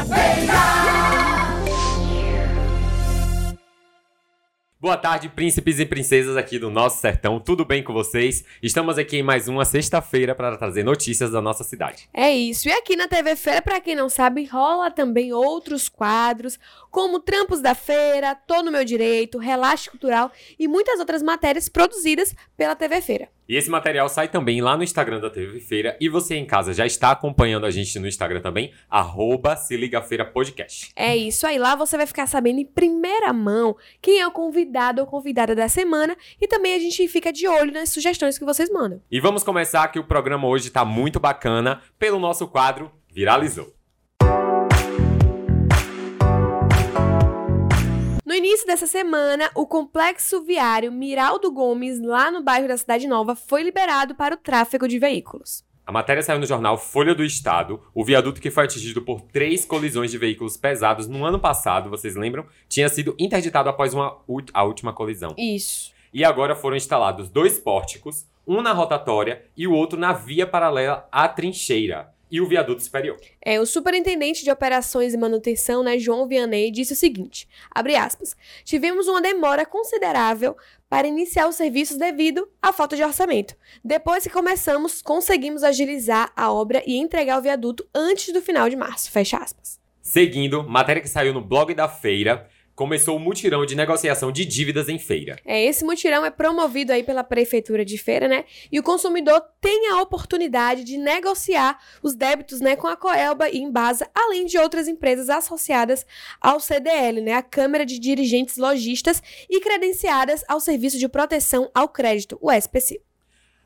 Caveira. Boa tarde, príncipes e princesas aqui do nosso sertão. Tudo bem com vocês? Estamos aqui em mais uma sexta-feira para trazer notícias da nossa cidade. É isso. E aqui na TV Feira, para quem não sabe, rola também outros quadros, como Trampos da Feira, Tô no Meu Direito, Relaxe Cultural e muitas outras matérias produzidas pela TV Feira. E esse material sai também lá no Instagram da TV Feira. E você em casa já está acompanhando a gente no Instagram também, arroba Se Liga Feira Podcast. É isso aí. Lá você vai ficar sabendo em primeira mão quem é o convidado ou convidada da semana. E também a gente fica de olho nas sugestões que vocês mandam. E vamos começar que o programa hoje está muito bacana pelo nosso quadro Viralizou. No início dessa semana, o complexo viário Miraldo Gomes, lá no bairro da Cidade Nova, foi liberado para o tráfego de veículos. A matéria saiu no jornal Folha do Estado. O viaduto que foi atingido por três colisões de veículos pesados no ano passado, vocês lembram? Tinha sido interditado após uma, a última colisão. Isso. E agora foram instalados dois pórticos, um na rotatória e o outro na via paralela à trincheira e o viaduto superior. É, o superintendente de operações e manutenção, né, João Vianney, disse o seguinte: abre aspas, tivemos uma demora considerável para iniciar os serviços devido à falta de orçamento. Depois que começamos, conseguimos agilizar a obra e entregar o viaduto antes do final de março. Fecha aspas. Seguindo, matéria que saiu no blog da feira, começou o mutirão de negociação de dívidas em feira. É, esse mutirão é promovido aí pela prefeitura de feira, né? E o consumidor tem a oportunidade de negociar os débitos, né, com a Coelba e Embasa, além de outras empresas associadas ao CDL, né, a Câmara de Dirigentes Logistas e credenciadas ao Serviço de Proteção ao Crédito, o SPC.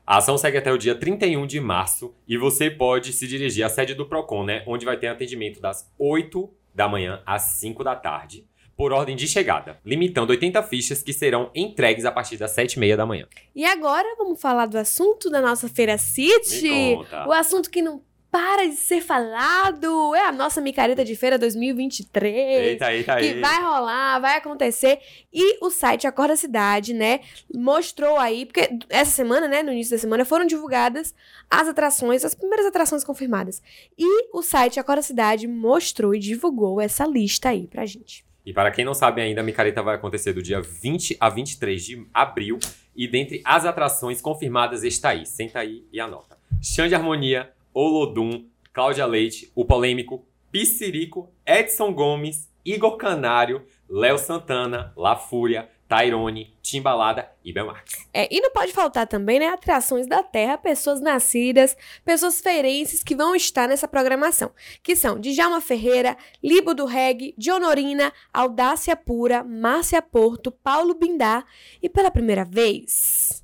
A ação segue até o dia 31 de março e você pode se dirigir à sede do Procon, né, onde vai ter atendimento das 8 da manhã às 5 da tarde por ordem de chegada, limitando 80 fichas que serão entregues a partir das 7h30 da manhã. E agora vamos falar do assunto da nossa Feira City. O assunto que não para de ser falado. É a nossa micareta de feira 2023. Eita, eita, que vai rolar, vai acontecer. E o site Acorda Cidade, né, mostrou aí, porque essa semana, né, no início da semana, foram divulgadas as atrações, as primeiras atrações confirmadas. E o site Acorda Cidade mostrou e divulgou essa lista aí pra gente. E para quem não sabe ainda, a micareta vai acontecer do dia 20 a 23 de abril. E dentre as atrações confirmadas está aí. Senta aí e anota. Chão de Harmonia, Olodum, Cláudia Leite, o polêmico Piscirico, Edson Gomes, Igor Canário, Léo Santana, La Fúria, Tyrone, Timbalada e Belmarx. É, e não pode faltar também, né, atrações da terra, pessoas nascidas, pessoas feirenses que vão estar nessa programação, que são Djalma Ferreira, Libo do Reg, Dionorina, Audácia Pura, Márcia Porto, Paulo Bindá e pela primeira vez...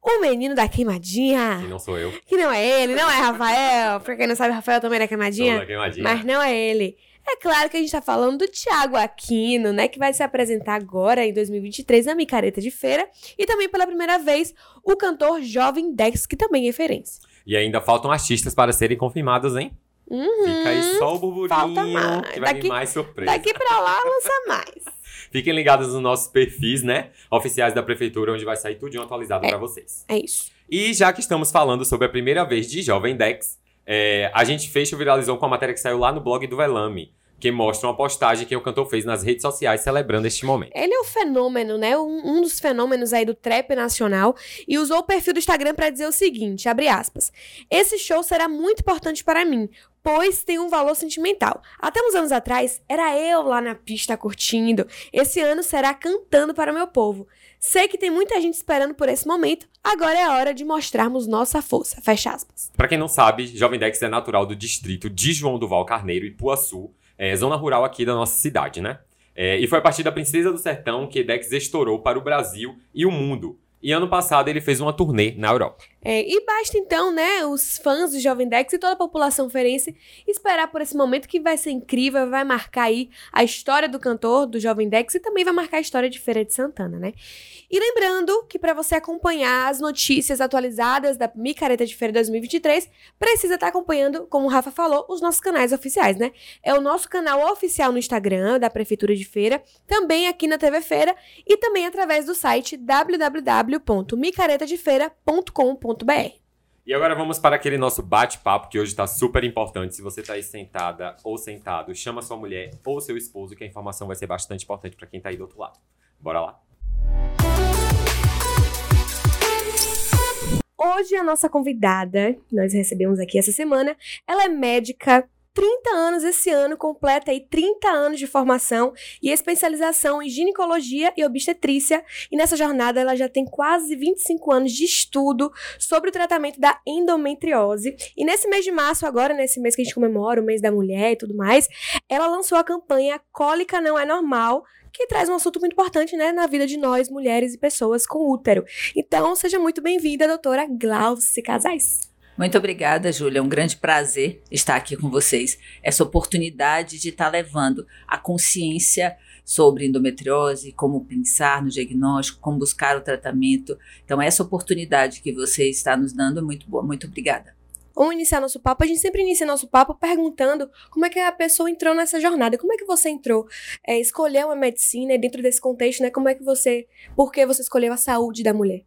O menino da queimadinha. Que não sou eu. Que não é ele, não é Rafael. Pra quem não sabe, Rafael também é da queimadinha. Sou da queimadinha. Mas não é ele. É claro que a gente está falando do Tiago Aquino, né, que vai se apresentar agora em 2023 na Micareta de Feira, e também pela primeira vez o cantor Jovem Dex, que também é referência. E ainda faltam artistas para serem confirmados, hein? Uhum, Fica aí só o burburinho, falta mais. que vai Daqui- vir mais surpresa. Daqui pra lá lança mais. Fiquem ligados nos nossos perfis, né? Oficiais da prefeitura, onde vai sair tudinho atualizado É. para vocês. É isso. E já que estamos falando sobre a primeira vez de Jovem Dex, é, a gente fecha o Viralizou com a matéria que saiu lá no blog do Velame, que mostra uma postagem que o cantor fez nas redes sociais celebrando este momento. Ele é um fenômeno, né? Um, um dos fenômenos aí do trap nacional e usou o perfil do Instagram para dizer o seguinte, abre aspas. Esse show será muito importante para mim, pois tem um valor sentimental. Até uns anos atrás, era eu lá na pista curtindo. Esse ano será cantando para o meu povo. Sei que tem muita gente esperando por esse momento. Agora é a hora de mostrarmos nossa força. Fecha aspas. Pra quem não sabe, Jovem Dex é natural do distrito de João Duval Carneiro, Ipuaçu, é, zona rural aqui da nossa cidade, né? É, e foi a partir da Princesa do Sertão que Dex estourou para o Brasil e o mundo. E ano passado ele fez uma turnê na Europa. É, e basta então, né, os fãs do Jovem Dex e toda a população ferense esperar por esse momento que vai ser incrível, vai marcar aí a história do cantor do Jovem Dex e também vai marcar a história de Feira de Santana, né? E lembrando que para você acompanhar as notícias atualizadas da Micareta de Feira 2023, precisa estar acompanhando, como o Rafa falou, os nossos canais oficiais, né? É o nosso canal oficial no Instagram da Prefeitura de Feira, também aqui na TV Feira e também através do site www.micaretadefeira.com.br. E agora vamos para aquele nosso bate-papo que hoje está super importante. Se você está aí sentada ou sentado, chama sua mulher ou seu esposo, que a informação vai ser bastante importante para quem está aí do outro lado. Bora lá? Hoje a nossa convidada, nós recebemos aqui essa semana, ela é médica, 30 anos esse ano, completa aí 30 anos de formação e especialização em ginecologia e obstetrícia. E nessa jornada ela já tem quase 25 anos de estudo sobre o tratamento da endometriose. E nesse mês de março, agora, nesse mês que a gente comemora, o mês da mulher e tudo mais, ela lançou a campanha Cólica Não É Normal, que traz um assunto muito importante, né, na vida de nós, mulheres e pessoas com útero. Então, seja muito bem-vinda, doutora Glauce Casais. Muito obrigada, Júlia. É um grande prazer estar aqui com vocês. Essa oportunidade de estar levando a consciência sobre endometriose, como pensar no diagnóstico, como buscar o tratamento. Então, essa oportunidade que você está nos dando é muito boa. Muito obrigada. Vamos iniciar nosso papo. A gente sempre inicia nosso papo perguntando como é que a pessoa entrou nessa jornada. Como é que você entrou? É, escolheu uma medicina dentro desse contexto, né? Como é que você. Por que você escolheu a saúde da mulher?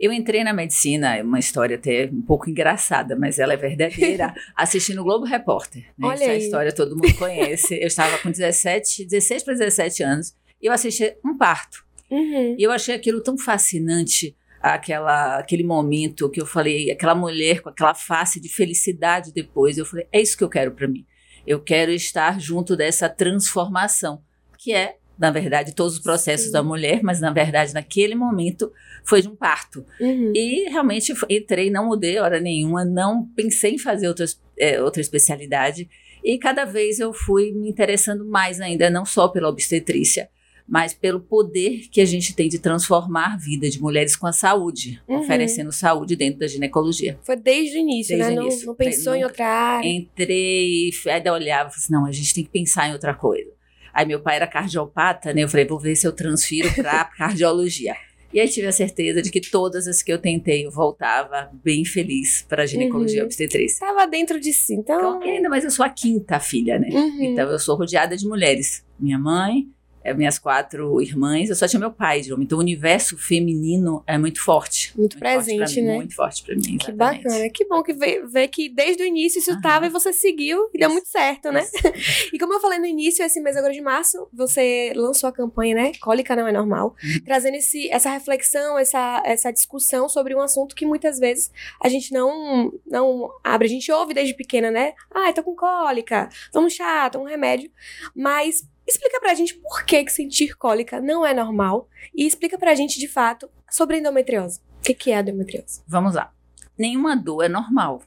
Eu entrei na medicina, é uma história até um pouco engraçada, mas ela é verdadeira, assistindo o Globo Repórter. Né? Olha Essa aí. história todo mundo conhece. Eu estava com 17, 16 para 17 anos e eu assisti um parto. Uhum. E eu achei aquilo tão fascinante, aquela, aquele momento que eu falei, aquela mulher com aquela face de felicidade depois. Eu falei, é isso que eu quero para mim. Eu quero estar junto dessa transformação, que é, na verdade, todos os processos Sim. da mulher, mas na verdade, naquele momento, foi de um parto. Uhum. E realmente entrei, não mudei hora nenhuma, não pensei em fazer outras, é, outra especialidade. E cada vez eu fui me interessando mais ainda, não só pela obstetrícia, mas pelo poder que a gente tem de transformar a vida de mulheres com a saúde, Uhum. oferecendo saúde dentro da ginecologia. Foi desde o início, Desde né? o Não, início. não pensou em outra área. Entrei, ainda olhava e falei assim, não, a gente tem que pensar em outra coisa. Aí meu pai era cardiopata, né? Eu falei, vou ver se eu transfiro para cardiologia. E aí tive a certeza de que todas as que eu tentei eu voltava bem feliz para ginecologia Uhum. obstetrícia. Estava dentro de si, então. Então, ainda mais eu sou a quinta filha, né? Uhum. Então eu sou rodeada de mulheres. Minha mãe, eh, minhas quatro irmãs, eu só tinha meu pai de homem. Então o universo feminino é muito forte. Muito forte pra presente, mim, né? Muito forte para mim. Que exatamente. bacana, que bom que ver, ver que desde o início isso estava e você seguiu e deu Isso. muito certo, né? E como eu falei no início, esse mês agora de março, você lançou a campanha, né? Cólica não é normal, Uhum. trazendo esse, essa reflexão, essa, essa discussão sobre um assunto que muitas vezes a gente não, não abre. A gente ouve desde pequena, né? Ai, tô com cólica, toma um chá, toma um remédio. Mas explica pra gente por que, que sentir cólica não é normal e explica pra gente, de fato, sobre endometriose. O que, que é a endometriose? Vamos lá. Nenhuma dor é normal.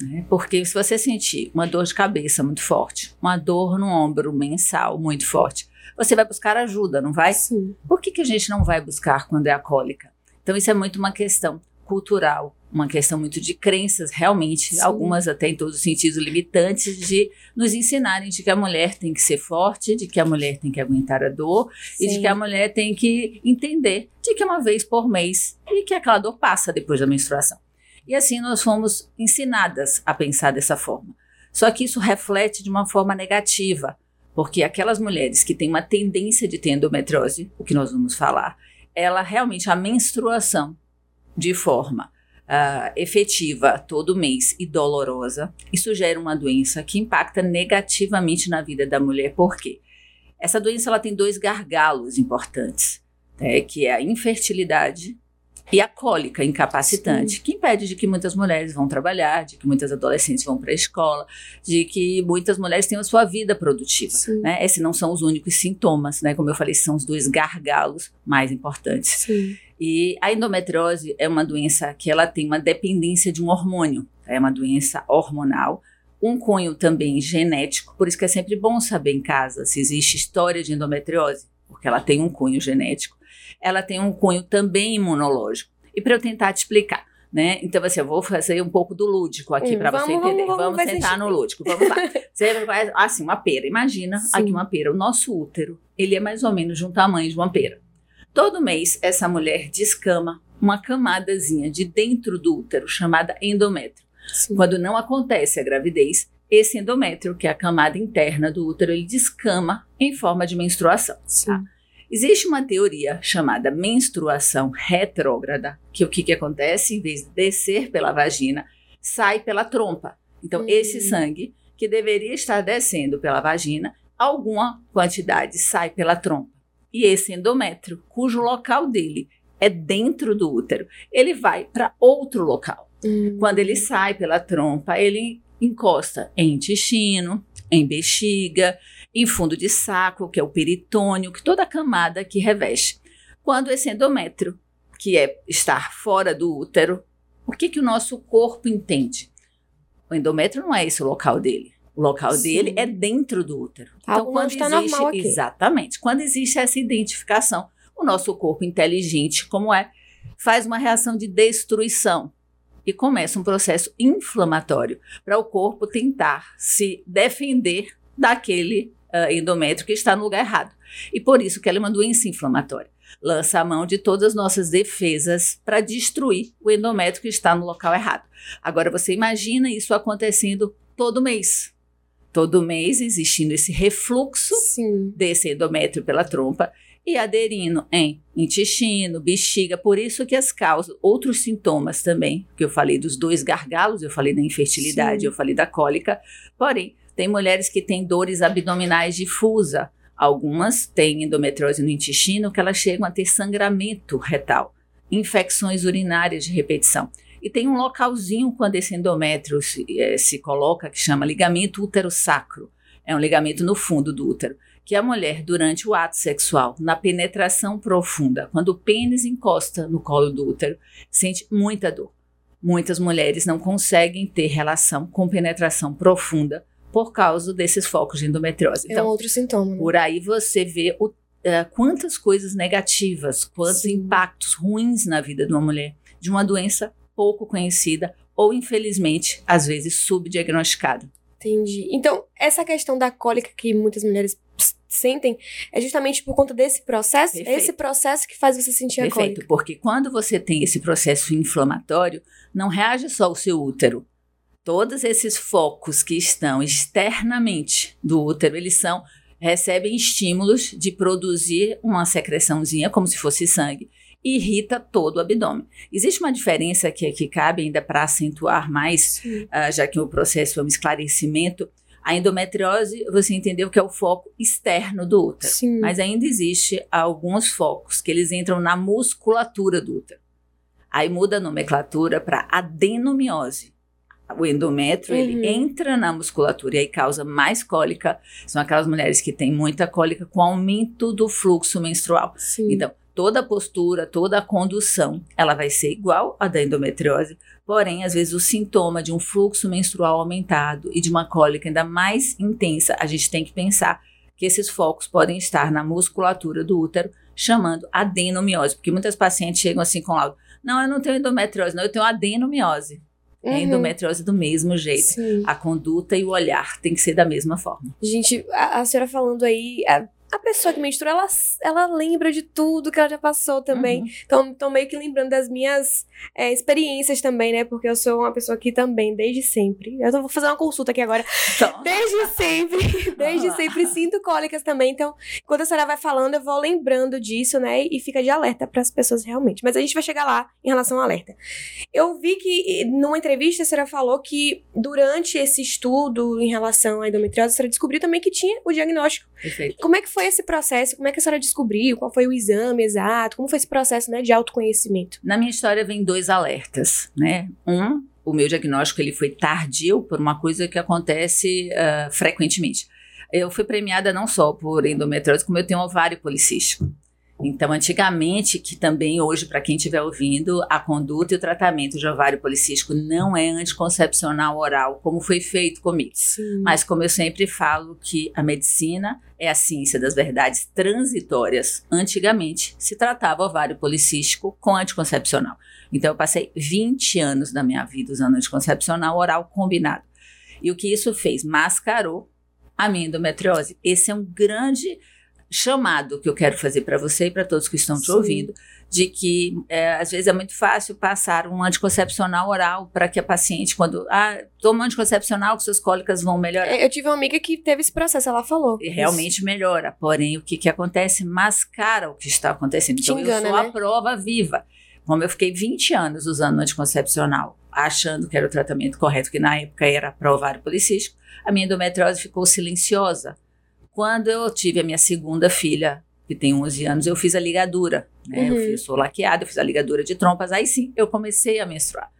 Né? Porque se você sentir uma dor de cabeça muito forte, uma dor no ombro mensal muito forte, você vai buscar ajuda, não vai? Sim. Por que, que a gente não vai buscar quando é a cólica? Então, isso é muito uma questão cultural, uma questão muito de crenças, realmente, Sim. algumas até em todos os sentidos limitantes, de nos ensinarem de que a mulher tem que ser forte, de que a mulher tem que aguentar a dor e de Sim. que a mulher tem que entender de que é uma vez por mês e que aquela dor passa depois da menstruação. E assim nós fomos ensinadas a pensar dessa forma. Só que isso reflete de uma forma negativa, porque aquelas mulheres que têm uma tendência de ter endometriose, o que nós vamos falar, ela realmente, a menstruação de forma ah, efetiva todo mês e dolorosa, isso gera uma doença que impacta negativamente na vida da mulher. Por quê? Essa doença ela tem dois gargalos importantes, né, que é a infertilidade e a cólica incapacitante, que impede de que muitas mulheres vão trabalhar, de que muitas adolescentes vão para a escola, de que muitas mulheres tenham a sua vida produtiva. Sim. Né? Esses não são os únicos sintomas, né? Como eu falei, são os dois gargalos mais importantes. Sim. E a endometriose é uma doença que ela tem uma dependência de um hormônio, é uma doença hormonal, um cunho também genético, por isso que é sempre bom saber em casa se existe história de endometriose, porque ela tem um cunho genético, ela tem um cunho também imunológico. E para eu tentar te explicar, né? Então, assim, eu vou fazer um pouco do lúdico aqui Hum, para você entender. vamos, Vamos, vamos sentar no lúdico, vamos lá. Você vai, assim, uma pera. Imagina Sim. aqui uma pera. O nosso útero, ele é mais ou menos de um tamanho de uma pera. Todo mês, essa mulher descama uma camadazinha de dentro do útero, chamada endométrio. Sim. Quando não acontece a gravidez, esse endométrio, que é a camada interna do útero, ele descama em forma de menstruação. Sim. Existe uma teoria chamada menstruação retrógrada, que o que, que acontece? Em vez de descer pela vagina, sai pela trompa. Então, Hum. esse sangue que deveria estar descendo pela vagina, alguma quantidade sai pela trompa. E esse endométrio, cujo local dele é dentro do útero, ele vai para outro local. Hum. Quando ele sai pela trompa, ele encosta em intestino, em bexiga, em fundo de saco, que é o peritônio, que toda a camada que reveste. Quando esse endométrio, que é estar fora do útero, o que, que o nosso corpo entende? O endométrio não é esse o local dele. O local Sim. dele é dentro do útero. Algo não está normal aqui. Exatamente. Quando existe essa identificação, o nosso corpo inteligente, como é, faz uma reação de destruição e começa um processo inflamatório para o corpo tentar se defender daquele ah, endométrio que está no lugar errado. E por isso que ela é uma doença inflamatória. Lança a mão de todas as nossas defesas para destruir o endométrio que está no local errado. Agora você imagina isso acontecendo todo mês. Todo mês existindo esse refluxo Sim. desse endométrio pela trompa e aderindo em intestino, bexiga, por isso que as causas, outros sintomas também, que eu falei dos dois gargalos, eu falei da infertilidade, Sim. eu falei da cólica, porém, tem mulheres que têm dores abdominais difusa, algumas têm endometriose no intestino que elas chegam a ter sangramento retal, infecções urinárias de repetição. E tem um localzinho quando esse endométrio se, eh, se coloca que chama ligamento útero-sacro. É um ligamento no fundo do útero que a mulher, durante o ato sexual, na penetração profunda, quando o pênis encosta no colo do útero, sente muita dor. Muitas mulheres não conseguem ter relação com penetração profunda por causa desses focos de endometriose. É um Então, outro sintoma. Né? por aí você vê o, eh, quantas coisas negativas, quantos Sim. impactos ruins na vida de uma mulher, de uma doença pouco conhecida ou, infelizmente, às vezes subdiagnosticada. Entendi. Então, essa questão da cólica que muitas mulheres sentem é justamente por conta desse processo? É Perfeito. esse processo que faz você sentir a Perfeito, cólica. porque quando você tem esse processo inflamatório, não reage só o seu útero. Todos esses focos que estão externamente do útero, eles são recebem estímulos de produzir uma secreçãozinha como se fosse sangue e irrita todo o abdômen. Existe uma diferença que aqui cabe ainda para acentuar mais ah, já que o processo é um esclarecimento. A endometriose, você entendeu que é o foco externo do útero. Sim. Mas ainda existe alguns focos que eles entram na musculatura do útero. Aí muda a nomenclatura para adenomiose. O endométrio, Uhum. ele entra na musculatura e aí causa mais cólica. São aquelas mulheres que têm muita cólica com aumento do fluxo menstrual. Sim. Então, toda a postura, toda a condução, ela vai ser igual à da endometriose, porém, às vezes, o sintoma de um fluxo menstrual aumentado e de uma cólica ainda mais intensa, a gente tem que pensar que esses focos podem estar na musculatura do útero, chamando adenomiose, porque muitas pacientes chegam assim com laudo, não, eu não tenho endometriose, não, eu tenho adenomiose. É Uhum. endometriose do mesmo jeito. Sim. A conduta e o olhar tem que ser da mesma forma. Gente, a, a senhora falando aí, a, a pessoa que menstrua, ela, ela lembra de tudo que ela já passou também. Uhum. Então, tô meio que lembrando das minhas é, experiências também, né? Porque eu sou uma pessoa que também, desde sempre. Eu vou fazer uma consulta aqui agora. Então, Desde sempre, desde sempre sinto cólicas também. Então, quando a senhora vai falando, eu vou lembrando disso, né? E fica de alerta para as pessoas realmente. Mas a gente vai chegar lá em relação ao alerta. Eu vi que numa entrevista a senhora falou que durante esse estudo em relação à endometriose, a senhora descobriu também que tinha o diagnóstico. perfeito. Como é que foi esse processo? Como é que a senhora descobriu? Qual foi o exame exato? Como foi esse processo, né, de autoconhecimento? Na minha história vem dois alertas, né? Um, o meu diagnóstico ele foi tardio por uma coisa que acontece ah, frequentemente. Eu fui premiada não só por endometriose, como eu tenho ovário policístico. Então, antigamente, que também hoje, para quem estiver ouvindo, a conduta e o tratamento de ovário policístico não é anticoncepcional oral, como foi feito comigo. Sim. Mas como eu sempre falo que a medicina é a ciência das verdades transitórias, antigamente se tratava ovário policístico com anticoncepcional. Então eu passei 20 anos da minha vida usando anticoncepcional oral combinado. E o que isso fez? Mascarou a minha endometriose. Esse é um grande chamado que eu quero fazer para você e para todos que estão te Sim. ouvindo, de que é, às vezes é muito fácil passar um anticoncepcional oral para que a paciente, quando ah, toma um anticoncepcional, que suas cólicas vão melhorar. Eu tive uma amiga que teve esse processo, ela falou. E realmente melhora. Porém, o que, que acontece? Mascara o que está acontecendo. Te Então, engana, eu sou né? a prova viva. Como eu fiquei 20 anos usando anticoncepcional, achando que era o tratamento correto, que na época era para ovário policístico, a minha endometriose ficou silenciosa. Quando eu tive a minha segunda filha, que tem 11 anos, eu fiz a ligadura. Né? Eu Uhum. fiz- sou laqueada, eu fiz a ligadura de trompas. Aí sim, eu comecei a menstruar.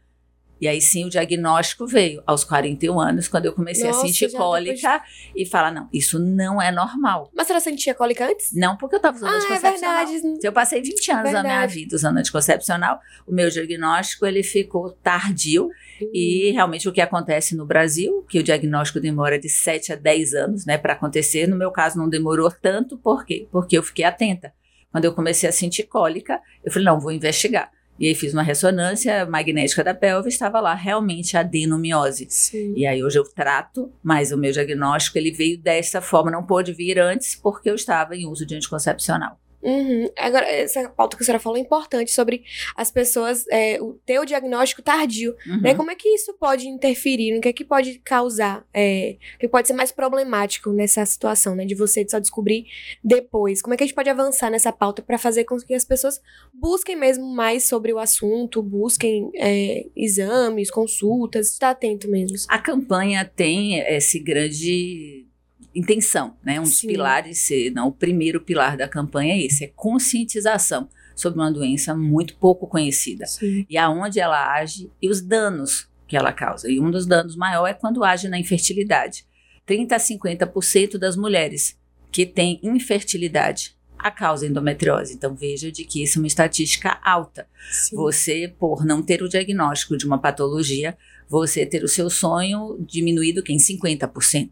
E aí sim o diagnóstico veio aos 41 anos, quando eu comecei Nossa, a sentir já cólica e falar: não, isso não é normal. Mas você sentia cólica antes? Não porque eu estava usando Ah, é anticoncepcional. verdade. Se eu passei 20 anos da minha Verdade. vida usando anticoncepcional, o meu diagnóstico ele ficou tardio e realmente o que acontece no Brasil, que o diagnóstico demora de 7 a 10 anos, né, para acontecer, no meu caso não demorou tanto, por quê? Porque eu fiquei atenta. Quando eu comecei a sentir cólica, eu falei, não, vou investigar. E aí fiz uma ressonância magnética da pelve, estava lá realmente adenomiose. Sim. E aí hoje eu trato, mas o meu diagnóstico ele veio dessa forma, não pôde vir antes porque eu estava em uso de anticoncepcional. Uhum. Agora, essa pauta que a senhora falou é importante sobre as pessoas é, o ter o diagnóstico tardio. Uhum. Né? Como é que isso pode interferir? No que é que pode causar? É, o que pode ser mais problemático nessa situação, né? De você só descobrir depois. Como é que a gente pode avançar nessa pauta para fazer com que as pessoas busquem mesmo mais sobre o assunto, busquem é, exames, consultas, estar atento mesmo. A campanha tem esse grande intenção, né? Um dos Sim. pilares, se não o primeiro pilar da campanha é esse, é conscientização sobre uma doença muito pouco conhecida Sim. e aonde ela age e os danos que ela causa. E um dos danos maior é quando age na infertilidade. 30 a 50% das mulheres que têm infertilidade a causa endometriose. Então veja de que isso é uma estatística alta. Sim. Você, por não ter o diagnóstico de uma patologia, você ter o seu sonho diminuído que em 50%.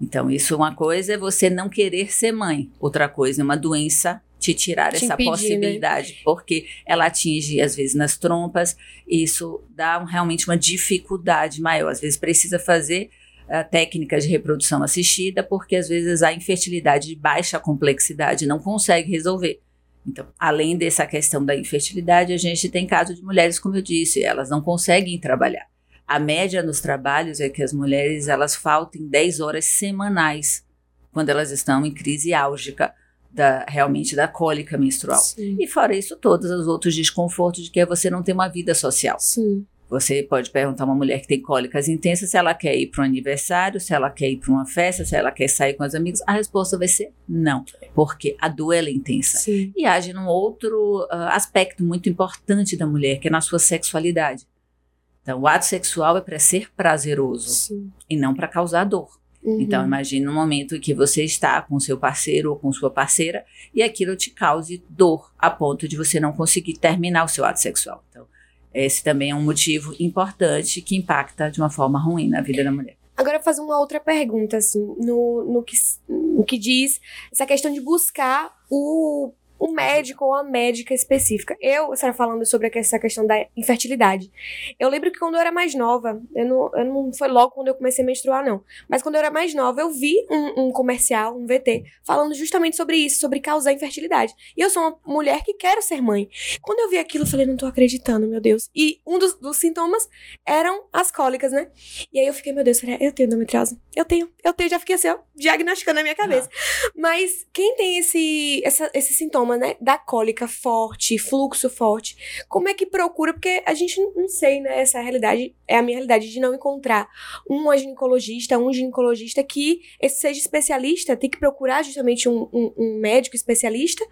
Então, isso uma coisa é você não querer ser mãe, outra coisa é uma doença te tirar Te essa impedir, né? possibilidade, porque ela atinge às vezes nas trompas, e isso dá um- realmente uma dificuldade maior. Às vezes precisa fazer ah, técnicas de reprodução assistida, porque às vezes a infertilidade de baixa complexidade não consegue resolver. Então, além dessa questão da infertilidade, a gente tem caso de mulheres, como eu disse, elas não conseguem trabalhar. A média nos trabalhos é que as mulheres elas faltem 10 horas semanais quando elas estão em crise álgica da, realmente da cólica menstrual. Sim. E fora isso, todos os outros desconfortos de que você não tem uma vida social. Sim. Você pode perguntar a uma mulher que tem cólicas intensas se ela quer ir para um aniversário, se ela quer ir para uma festa, se ela quer sair com os amigos. A resposta vai ser não, porque a dor é intensa Sim. e age num outro ah, aspecto muito importante da mulher, que é na sua sexualidade. Então, o ato sexual é para ser prazeroso Sim. e não para causar dor. Uhum. Então, imagine um momento em que você está com seu parceiro ou com sua parceira e aquilo te cause dor a ponto de você não conseguir terminar o seu ato sexual. Então, esse também é um motivo importante que impacta de uma forma ruim na vida da mulher. Agora, fazer uma outra pergunta, assim, no, no, que, no que diz essa questão de buscar o, o médico ou a médica específica. Eu, senhora falando sobre essa questão da infertilidade. Eu lembro que quando eu era mais nova, eu não, eu não foi logo quando eu comecei a menstruar, não. Mas quando eu era mais nova, eu vi um, um comercial, um VT, falando justamente sobre isso, sobre causar infertilidade. E eu sou uma mulher que quero ser mãe. Quando eu vi aquilo, eu falei, não tô acreditando, meu Deus. E um dos, dos sintomas eram as cólicas, né? E aí eu fiquei, meu Deus, será- eu tenho endometriose? Eu tenho, eu tenho, já fiquei assim, ó, diagnosticando na minha cabeça. Mas quem tem esse, essa, esse sintoma, né, da cólica forte, fluxo forte, como é que procura? Porque a gente não, sei, né, essa realidade, é a minha realidade de não encontrar uma ginecologista, um ginecologista que seja especialista, tem que procurar justamente um, um, um médico especialista,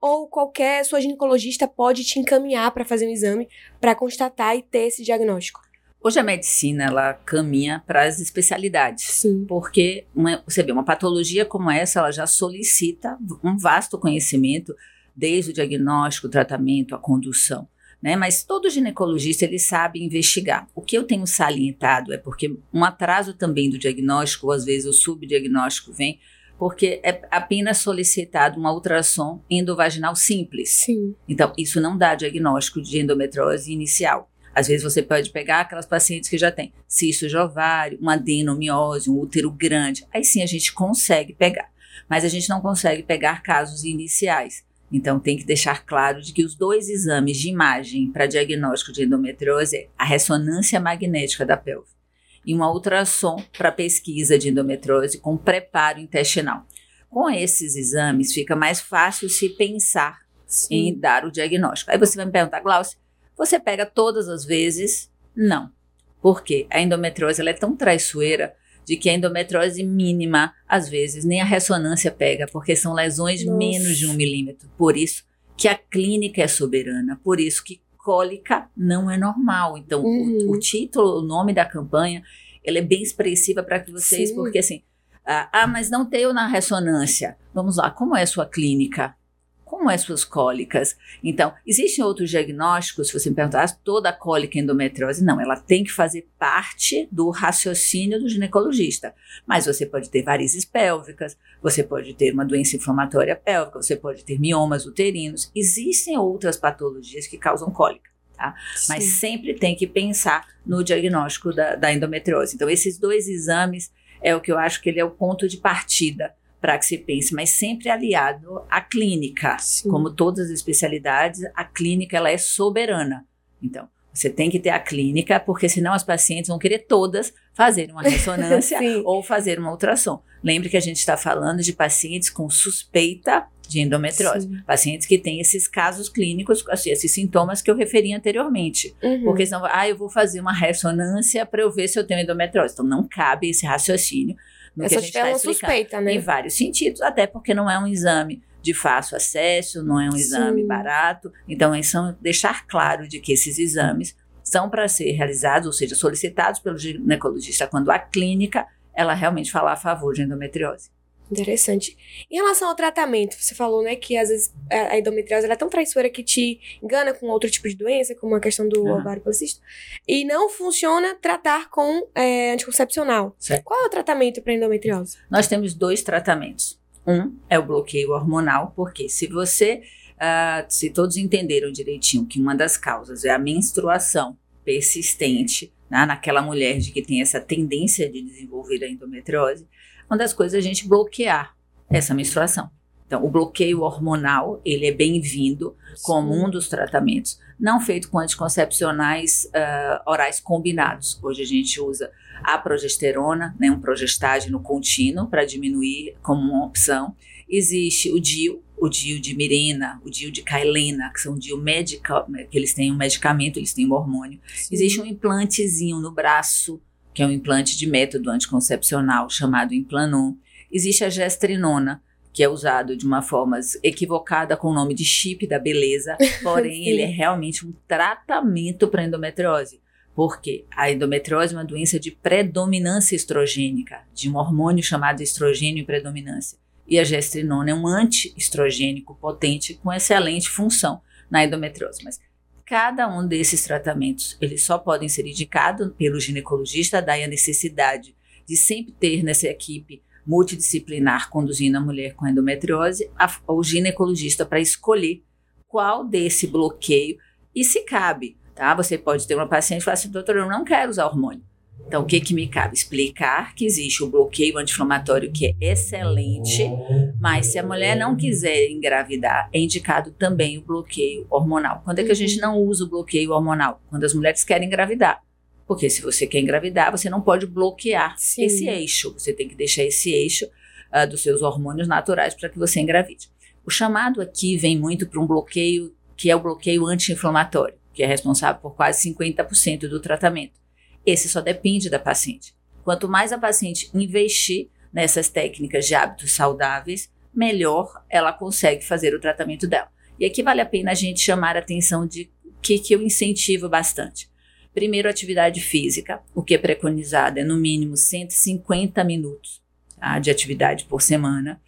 ou qualquer sua ginecologista pode te encaminhar para fazer um exame para constatar e ter esse diagnóstico. Hoje a medicina ela caminha para as especialidades. Sim. porque uma- você vê uma patologia como essa, ela já solicita um vasto conhecimento, desde o diagnóstico, o tratamento, a condução. Né? Mas todo ginecologista ele sabe investigar. O que eu tenho salientado é porque um atraso também do diagnóstico, ou às vezes o subdiagnóstico vem, porque é apenas solicitado uma ultrassom endovaginal simples. Sim. Então, isso não dá diagnóstico de endometriose inicial. Às vezes você pode pegar aquelas pacientes que já têm cisto de ovário, uma adenomiose, um útero grande. Aí sim a gente consegue pegar. mas a gente não consegue pegar casos iniciais. Então, tem que deixar claro de que os dois exames de imagem para diagnóstico de endometriose é a ressonância magnética da pelve e uma ultrassom para pesquisa de endometriose com preparo intestinal. Com esses exames, fica mais fácil se pensar Sim. em dar o diagnóstico. Aí você vai me perguntar, Glaucia, você pega todas as vezes? Não. Por quê? A endometriose ela é tão traiçoeira de que a endometriose mínima, às vezes, nem a ressonância pega, porque são lesões Nossa. menos de um milímetro. Por isso que a clínica é soberana, por isso que cólica não é normal. Então, uhum. o, o, título, o nome da campanha, ele é bem expressiva para vocês, Sim. porque assim, ah, ah, mas não tenho na ressonância. Vamos lá, como é a sua clínica? Como é suas cólicas. Então, existem outros diagnósticos, se você me perguntar, ah, toda cólica é endometriose, não, ela tem que fazer parte do raciocínio do ginecologista. Mas você pode ter varizes pélvicas, você pode ter uma doença inflamatória pélvica, você pode ter miomas uterinos. Existem outras patologias que causam cólica. Tá? Mas sempre tem que pensar no diagnóstico da, da endometriose. Então, esses dois exames é o que eu acho que ele é o ponto de partida para que se pense, mas sempre aliado à clínica. Sim. Como todas as especialidades, a clínica ela é soberana. Então, você tem que ter a clínica, porque senão as pacientes vão querer todas fazer uma ressonância ou fazer uma ultrassom. Lembre que a gente está falando de pacientes com suspeita de endometriose. Sim. Pacientes que têm esses casos clínicos, assim, esses sintomas que eu referi anteriormente. Uhum. Porque senão, ah, eu vou fazer uma ressonância para eu ver se eu tenho endometriose. Então, não cabe esse raciocínio no é que a gente está suspeita, né? Em vários sentidos, até porque não é um exame de fácil acesso, não é um exame Sim. barato. Então, é são deixar claro de que esses exames são para ser realizados, ou seja, solicitados pelo ginecologista quando a clínica ela realmente falar a favor de endometriose. Interessante. Em relação ao tratamento, você falou, né, que às vezes a endometriose é tão traiçoeira que te engana com outro tipo de doença, como a questão do uhum. ovário policístico, e não funciona tratar com é, anticoncepcional. Certo. Qual é o tratamento para endometriose? Nós temos dois tratamentos. Um é o bloqueio hormonal, porque se você, uh, se todos entenderam direitinho que uma das causas é a menstruação persistente, né, naquela mulher de que tem essa tendência de desenvolver a endometriose, uma das coisas é a gente bloquear essa menstruação. Então, o bloqueio hormonal, ele é bem-vindo como um dos tratamentos, não feito com anticoncepcionais uh, orais combinados. Hoje a gente usa a progesterona, né, um progestágeno contínuo para diminuir como uma opção. Existe o DIU, o DIU de Mirena, o DIU de Kailena, que são DIU médica, que eles têm um medicamento, eles têm um hormônio. Existe um implantezinho no braço que é um implante de método anticoncepcional chamado Implanon. Existe a gestrinona, que é usado de uma forma equivocada com o nome de chip da beleza, porém ele é realmente um tratamento para endometriose. Porque a endometriose é uma doença de predominância estrogênica, de um hormônio chamado estrogênio e predominância. E a gestrinona é um anti-estrogênico potente com excelente função na endometriose. Mas Cada um desses tratamentos, eles só podem ser indicados pelo ginecologista, daí a necessidade de sempre ter nessa equipe multidisciplinar conduzindo a mulher com endometriose, a, o ginecologista para escolher qual desse bloqueio e se cabe, tá? Você pode ter uma paciente e falar assim, doutor, eu não quero usar hormônio. Então, o que, que me cabe? Explicar que existe o bloqueio anti-inflamatório que é excelente, mas se a mulher não quiser engravidar, é indicado também o bloqueio hormonal. Quando é que a gente não usa o bloqueio hormonal? Quando as mulheres querem engravidar. Porque se você quer engravidar, você não pode bloquear Sim. esse eixo. Você tem que deixar esse eixo uh, dos seus hormônios naturais para que você engravide. O chamado aqui vem muito para um bloqueio que é o bloqueio anti-inflamatório, que é responsável por quase 50% do tratamento. Esse só depende da paciente. Quanto mais a paciente investir nessas técnicas de hábitos saudáveis, melhor ela consegue fazer o tratamento dela. E aqui vale a pena a gente chamar a atenção de que, que eu incentivo bastante. Primeiro, atividade física. O que é preconizado é no mínimo 150 minutos tá, de atividade por semana.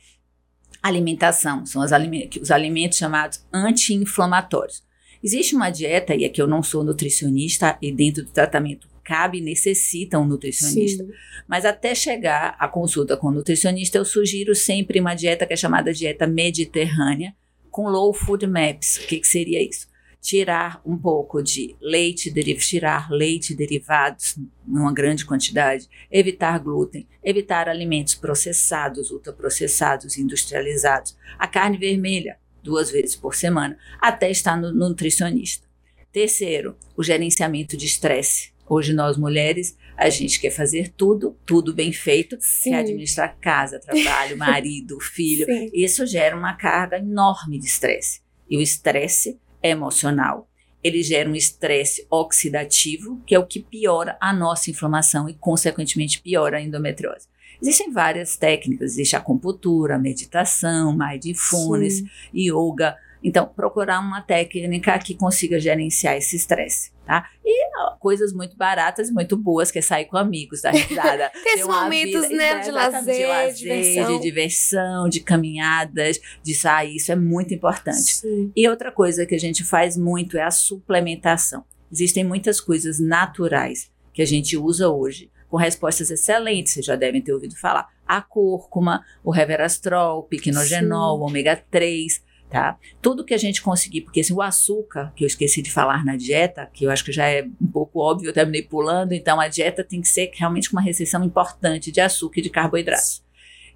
Alimentação, são os alimentos chamados anti-inflamatórios. Existe uma dieta, e aqui eu não sou nutricionista, e dentro do tratamento cabe e necessita um nutricionista. Sim. Mas até chegar à consulta com o nutricionista, eu sugiro sempre uma dieta que é chamada dieta mediterrânea, com low food maps. O que, que seria isso? tirar um pouco de leite, tirar leite derivados numa grande quantidade, evitar glúten, evitar alimentos processados, ultraprocessados, industrializados, a carne vermelha duas vezes por semana, até estar no nutricionista. Terceiro, o gerenciamento de estresse. Hoje nós mulheres, a gente quer fazer tudo, tudo bem feito, Sim. quer administrar casa, trabalho, marido, filho. Sim. Isso gera uma carga enorme de estresse. E o estresse é emocional. Ele gera um estresse oxidativo, que é o que piora a nossa inflamação e, consequentemente, piora a endometriose. Existem várias técnicas, existe a acupuntura, a meditação, mindfulness, Sim. yoga. Então, procurar uma técnica que consiga gerenciar esse estresse, tá? E ó, coisas muito baratas, muito boas, que é sair com amigos, dar risada. Esses momentos, vida- né, de exatamente, lazer, diversão. de diversão, de caminhadas, de sair. Isso é muito importante. Sim. E outra coisa que a gente faz muito é a suplementação. Existem muitas coisas naturais que a gente usa hoje, com respostas excelentes, vocês já devem ter ouvido falar. A cúrcuma, o reverastrol, o piquenogenol, o ômega 3, tá? Tudo que a gente conseguir, porque assim, o açúcar, que eu esqueci de falar na dieta, que eu acho que já é um pouco óbvio, eu terminei pulando, então a dieta tem que ser realmente com uma restrição importante de açúcar e de carboidratos.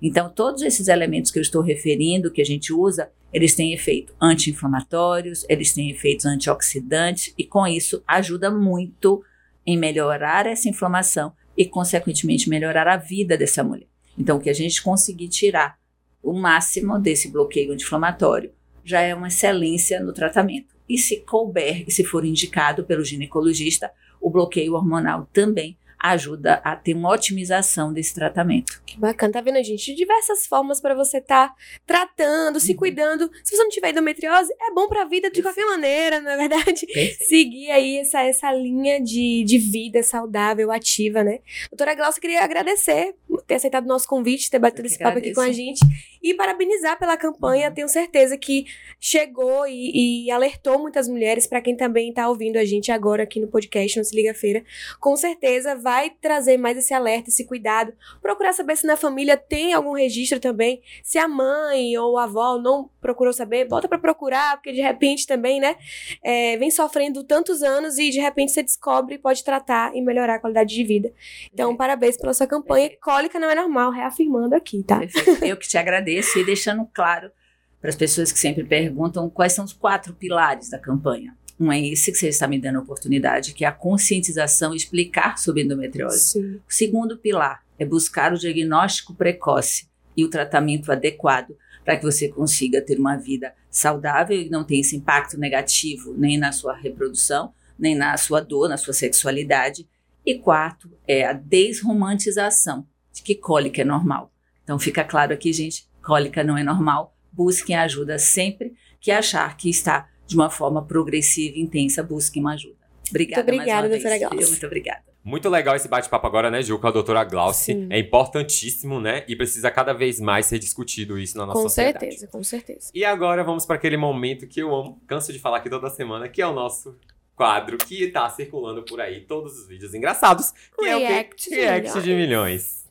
Então, todos esses elementos que eu estou referindo, que a gente usa, eles têm efeito anti-inflamatórios, eles têm efeitos antioxidantes e com isso ajuda muito em melhorar essa inflamação e consequentemente melhorar a vida dessa mulher. Então, o que a gente conseguir tirar o máximo desse bloqueio anti-inflamatório já é uma excelência no tratamento. E se couber e se for indicado pelo ginecologista, o bloqueio hormonal também ajuda a ter uma otimização desse tratamento. Que bacana, tá vendo, gente? Diversas formas pra você estar tratando, se Uhum. cuidando. Se você não tiver endometriose, é bom pra vida de qualquer maneira, não é verdade? Perfeito. Seguir aí essa, essa linha de, de vida saudável, ativa, né? Doutora Glaucia, queria agradecer ter aceitado o nosso convite, ter batido esse papo aqui com a gente e parabenizar pela campanha. Uhum. Tenho certeza que chegou e, e alertou muitas mulheres, pra quem também tá ouvindo a gente agora aqui no podcast, no Se Liga Feira. Com certeza vai trazer mais esse alerta, esse cuidado. Procurar saber se na família tem algum registro também. Se a mãe ou a avó não procurou saber, bota pra procurar, porque de repente também, né? é, vem sofrendo tantos anos e de repente você descobre e pode tratar e melhorar a qualidade de vida. Então, Perfeito. parabéns pela sua campanha. Perfeito. Cólica não é normal, reafirmando aqui, tá? Perfeito. Eu que te agradeço e deixando claro para as pessoas que sempre perguntam quais são os quatro pilares da campanha. Um é esse que você está me dando a oportunidade, que é a conscientização e explicar sobre endometriose. Sim. O segundo pilar é buscar o diagnóstico precoce e o tratamento adequado para que você consiga ter uma vida saudável e não tenha esse impacto negativo nem na sua reprodução, nem na sua dor, na sua sexualidade. E quarto é a desromantização de que cólica é normal. Então fica claro aqui, gente, cólica não é normal. Busquem ajuda sempre que achar que está de uma forma progressiva e intensa, busquem uma ajuda. Obrigada, Muito obrigada, mais uma doutora vez. Glaucia. Muito obrigada. Muito legal esse bate-papo agora, né, Gil, com a doutora Glauci. Sim. É importantíssimo, né? E precisa cada vez mais ser discutido isso na nossa Com sociedade. certeza, com certeza. E agora vamos para aquele momento que eu amo, canso de falar aqui toda semana, que é o nosso quadro que tá circulando por aí, todos os vídeos engraçados, que é o React quê? de React de milhões.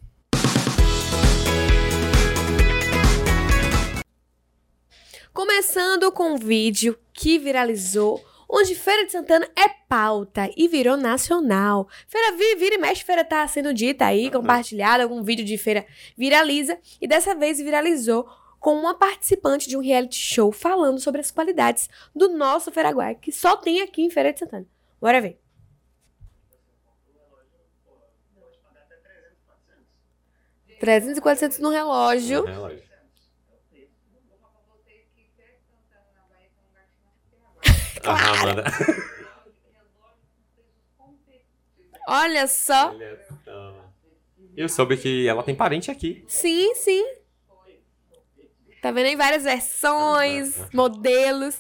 Começando com um vídeo que viralizou, onde Feira de Santana é pauta e virou nacional. Feira vi- vira e mexe, feira tá sendo dita aí, compartilhada, algum vídeo de feira viraliza, e dessa vez viralizou com uma participante de um reality show falando sobre as qualidades do nosso Feraguai, que só tem aqui em Feira de Santana. Bora ver. Trezentos e 400 no relógio. Aham. Olha só. Olha só. Eu soube que ela tem parente aqui. Sim, sim. Tá vendo aí várias versões, modelos.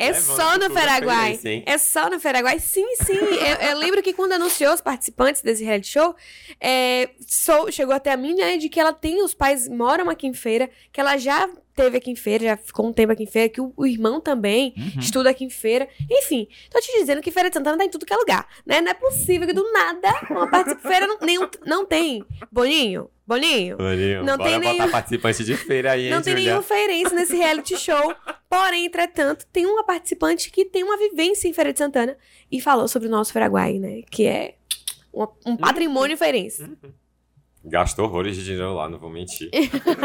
É Levando só no Paraguai. É só no Paraguai. Sim, sim. eu, eu lembro que quando anunciou os participantes desse reality show, é, sou- chegou até a mim, né, de que ela tem, os pais moram aqui em feira, que ela já teve aqui em feira, já ficou um tempo aqui em feira, que o, o irmão também Uhum. estuda aqui em feira. Enfim, tô te dizendo que Feira de Santana tá em tudo que é lugar, né? Não é possível que do nada uma participa... Feira não, nenhum, não tem. Boninho, Boninho, Boninho, Não bora tem botar nenhum- participante de feira aí, hein, não tem Julia? nenhum feirense nesse reality show. Porém, entretanto, tem uma participante que tem uma vivência em Feira de Santana e falou sobre o nosso Paraguai, né? Que é uma- um patrimônio feirense. Gastou horrores de dinheiro lá, não vou mentir.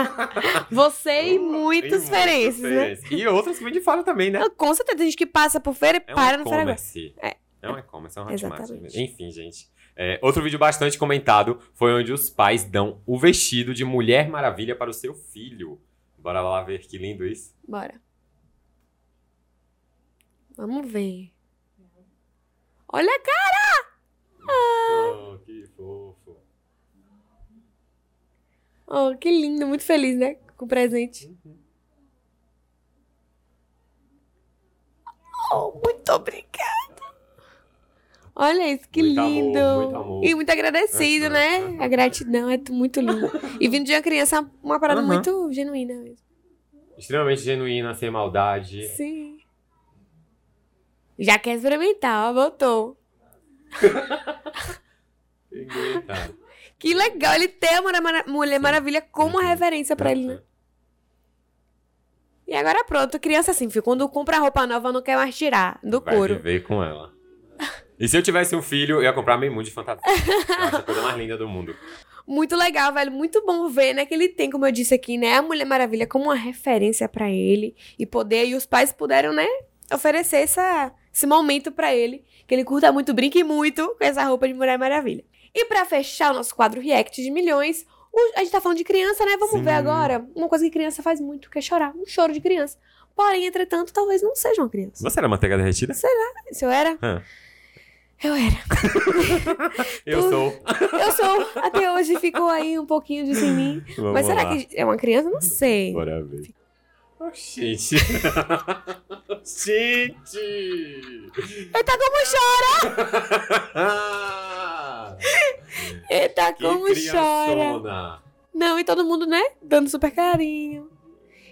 Você e muitos E feirenses, né? E outros que vêm de fora também, né? Com certeza, tem gente que passa por feira e É para um no Paraguai. e-commerce. É. É um e-commerce, é um Hotmart. Enfim, gente. É, outro vídeo bastante comentado foi onde os pais dão o vestido de Mulher Maravilha para o seu filho. Bora lá ver que lindo isso. Bora. Vamos ver. Olha a cara! Oh, que fofo. Oh, que lindo, muito feliz, né? Com o presente. Oh, muito obrigada. Olha isso, que Muito amor, lindo. muito amor. E muito agradecido, Aham, né? aham. A gratidão é muito lindo. E vindo de uma criança, uma parada Aham. muito genuína mesmo. Extremamente genuína, sem maldade. Sim. Já quer experimentar, ó, voltou. Eita. Que legal ele ter a Mulher, Mara- Mulher Maravilha como uma Uhum. referência pra ele, né? E agora pronto, criança assim, filho, quando compra roupa nova não quer mais tirar do Vai couro. viver com ela. E se eu tivesse um filho, eu ia comprar meio mundo de fantasia. Eu acho a coisa mais linda do mundo. Muito legal, velho, muito bom ver, né, que ele tem, como eu disse aqui, né, a Mulher Maravilha como uma referência pra ele e poder e os pais puderam, né, oferecer essa, esse momento pra ele, que ele curta muito, brinque muito com essa roupa de Mulher Maravilha. E pra fechar o nosso quadro React de milhões, a gente tá falando de criança, né? Vamos Sim. ver agora uma coisa que criança faz muito, que é chorar, um choro de criança. Porém, entretanto, talvez não seja uma criança. Você era manteiga derretida? Se eu era? Hã. Eu era. Eu Tu- sou. Eu sou. Até hoje ficou aí um pouquinho disso em mim. Vamos Mas será lá. que é uma criança? Não sei. Bora ver. Oh, gente. gente! Eita, como chora! Eita, que como chora! criançona! Não, e todo mundo, né? Dando super carinho.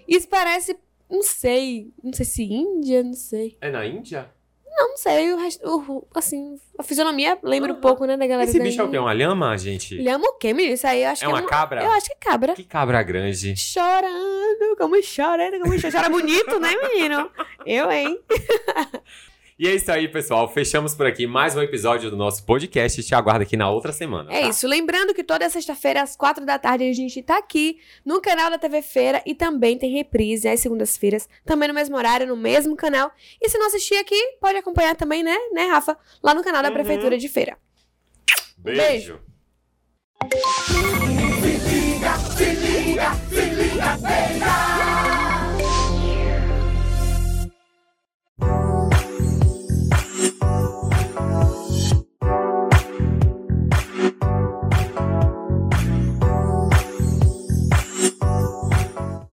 Isso parece. Não sei. Não sei se Índia, não sei. É na Índia? Não, não sei. O resto, o- assim, a fisionomia lembra um pouco, né, da galera Esse bicho é o quê? Uma lhama, gente? Ele ama o quê, menino? Isso aí eu acho É que uma é uma cabra? Eu acho que é cabra. Que cabra grande. Chorando, como chora, como chora. Chora bonito, né, menino? Eu, hein? E é isso aí, pessoal. Fechamos por aqui mais um episódio do nosso podcast. Te aguardo aqui na outra semana. É tá? isso. Lembrando que toda sexta-feira, às quatro da tarde, a gente tá aqui no canal da TV Feira e também tem reprise às segundas-feiras, também no mesmo horário, no mesmo canal. E se não assistir aqui, pode acompanhar também, né, né, Rafa? Lá no canal da Uhum. Prefeitura de Feira. Beijo. Beijo.